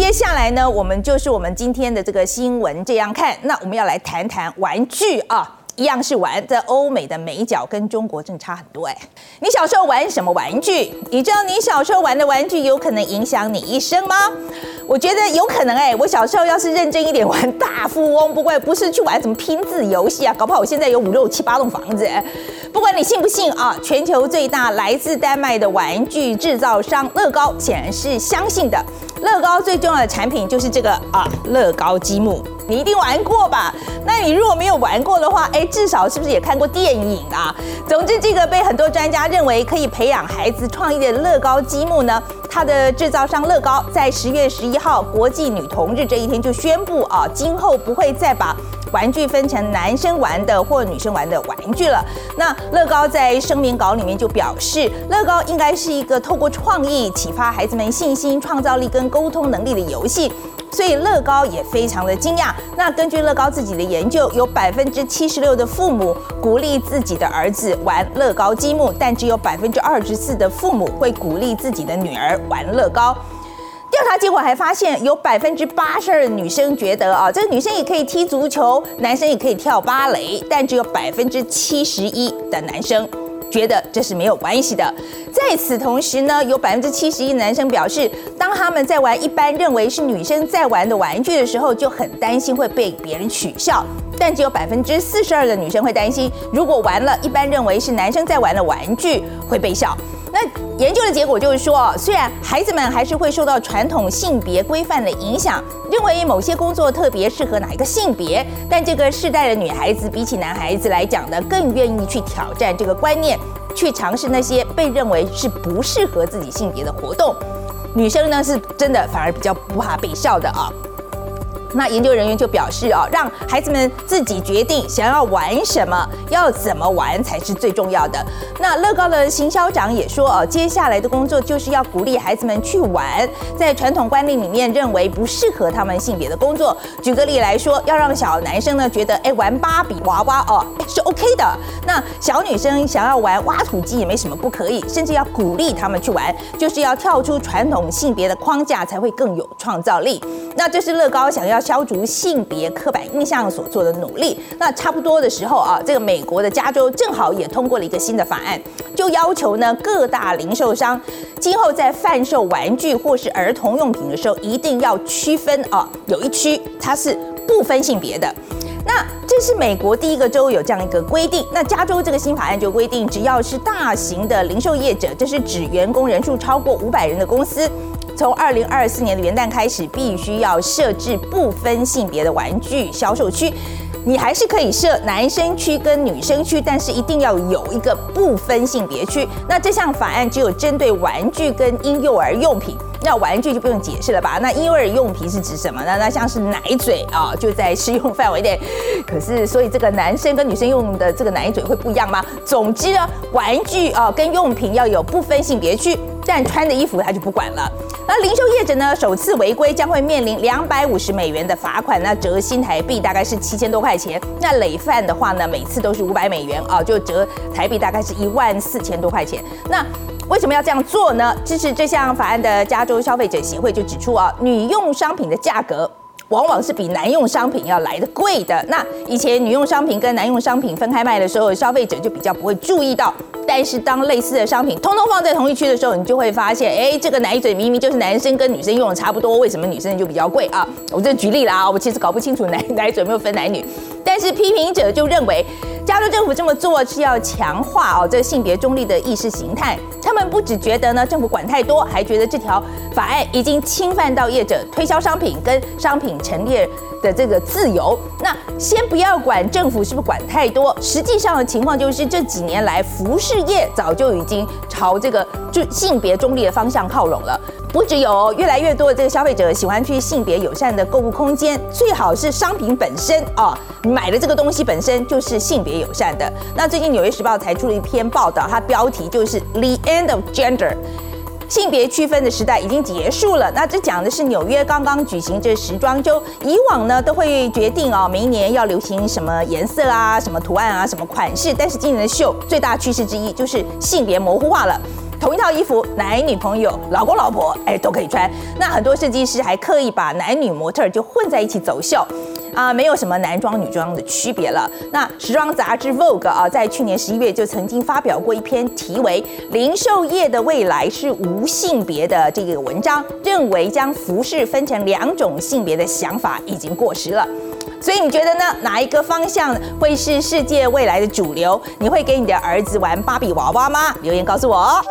接下来呢，我们就是我们今天的这个新闻这样看。那我们要来谈谈玩具啊。一样是玩，在欧美的美角跟中国真的差很多哎。你小时候玩什么玩具？你知道你小时候玩的玩具有可能影响你一生吗？我觉得有可能哎。我小时候要是认真一点玩大富翁，不过不是去玩什么拼字游戏啊，搞不好我现在有五六七八栋房子。不管你信不信啊，全球最大来自丹麦的玩具制造商乐高显然是相信的。乐高最重要的产品就是这个啊，乐高积木。你一定玩过吧？那你如果没有玩过的话，哎，至少是不是也看过电影啊？总之，这个被很多专家认为可以培养孩子创意的乐高积木呢，它的制造商乐高在十月十一号国际女童日这一天就宣布啊，今后不会再把玩具分成男生玩的或女生玩的玩具了。那乐高在声明稿里面就表示，乐高应该是一个透过创意启发孩子们信心、创造力跟沟通能力的游戏。所以乐高也非常的惊讶。那根据乐高自己的研究，有百分之七十六的父母鼓励自己的儿子玩乐高积木，但只有百分之二十四的父母会鼓励自己的女儿玩乐高。调查结果还发现，有百分之八十二的女生觉得啊，这个女生也可以踢足球，男生也可以跳芭蕾，但只有百分之七十一的男生。觉得这是没有关系的。在此同时呢，有百分之七十一男生表示，当他们在玩一般认为是女生在玩的玩具的时候，就很担心会被别人取笑。但只有百分之四十二的女生会担心，如果玩了一般认为是男生在玩的玩具会被笑。那研究的结果就是说，虽然孩子们还是会受到传统性别规范的影响，认为某些工作特别适合哪一个性别，但这个世代的女孩子比起男孩子来讲呢，更愿意去挑战这个观念，去尝试那些被认为是不适合自己性别的活动。女生呢，是真的反而比较不怕被笑的啊。那研究人员就表示啊，让孩子们自己决定想要玩什么，要怎么玩才是最重要的。那乐高的行销长也说啊，接下来的工作就是要鼓励孩子们去玩，在传统观念里面认为不适合他们性别的工作。举个例来说，要让小男生呢觉得，哎，玩芭比娃娃哦是 OK 的。那小女生想要玩挖土机也没什么不可以，甚至要鼓励他们去玩，就是要跳出传统性别的框架，才会更有创造力。那这是乐高想要。消除性别刻板印象所做的努力，那差不多的时候啊，这个美国的加州正好也通过了一个新的法案，就要求呢各大零售商今后在贩售玩具或是儿童用品的时候，一定要区分啊，有一区它是不分性别的。那这是美国第一个州有这样一个规定。那加州这个新法案就规定，只要是大型的零售业者，这是指员工人数超过五百人的公司。从二零二四年的元旦开始，必须要设置不分性别的玩具销售区。你还是可以设男生区跟女生区，但是一定要有一个不分性别区。那这项法案只有针对玩具跟婴幼儿用品。那玩具就不用解释了吧？那婴幼儿用品是指什么呢？那像是奶嘴啊，就在适用范围内。可是，所以这个男生跟女生用的这个奶嘴会不一样吗？总之呢，玩具啊跟用品要有不分性别区。但穿的衣服他就不管了。那零售业者呢，首次违规将会面临两百五十美元的罚款，那折新台币大概是七千多块钱。那累犯的话呢，每次都是五百美元啊，就折台币大概是一万四千多块钱。那为什么要这样做呢？支持这项法案的加州消费者协会就指出啊，女用商品的价格。往往是比男用商品要来的贵的。那以前女用商品跟男用商品分开卖的时候，消费者就比较不会注意到。但是当类似的商品通通放在同一区的时候，你就会发现，哎，这个奶嘴明明就是男生跟女生用的差不多，为什么女生就比较贵啊？我这举例了啊，我其实搞不清楚奶奶嘴有没有分男女。但是批评者就认为。加州政府这么做是要强化哦这个性别中立的意识形态。他们不只觉得呢政府管太多，还觉得这条法案已经侵犯到业者推销商品跟商品陈列的这个自由。那先不要管政府是不是管太多，实际上的情况就是这几年来服饰业早就已经朝这个就性别中立的方向靠拢了。不只有越来越多的这个消费者喜欢去性别友善的购物空间，最好是商品本身啊，买的这个东西本身就是性别友善的。那最近《纽约时报》才出了一篇报道，它标题就是 “The End of Gender”，性别区分的时代已经结束了。那这讲的是纽约刚刚举行这时装周，以往呢都会决定啊，明年要流行什么颜色啊、什么图案啊、什么款式，但是今年的秀最大趋势之一就是性别模糊化了。同一套衣服，男女朋友、老公老婆，哎，都可以穿。那很多设计师还刻意把男女模特就混在一起走秀。啊，没有什么男装女装的区别了。那时装杂志 Vogue 啊，在去年十一月就曾经发表过一篇题为《零售业的未来是无性别的》这个文章，认为将服饰分成两种性别的想法已经过时了。所以你觉得呢？哪一个方向会是世界未来的主流？你会给你的儿子玩芭比娃娃吗？留言告诉我。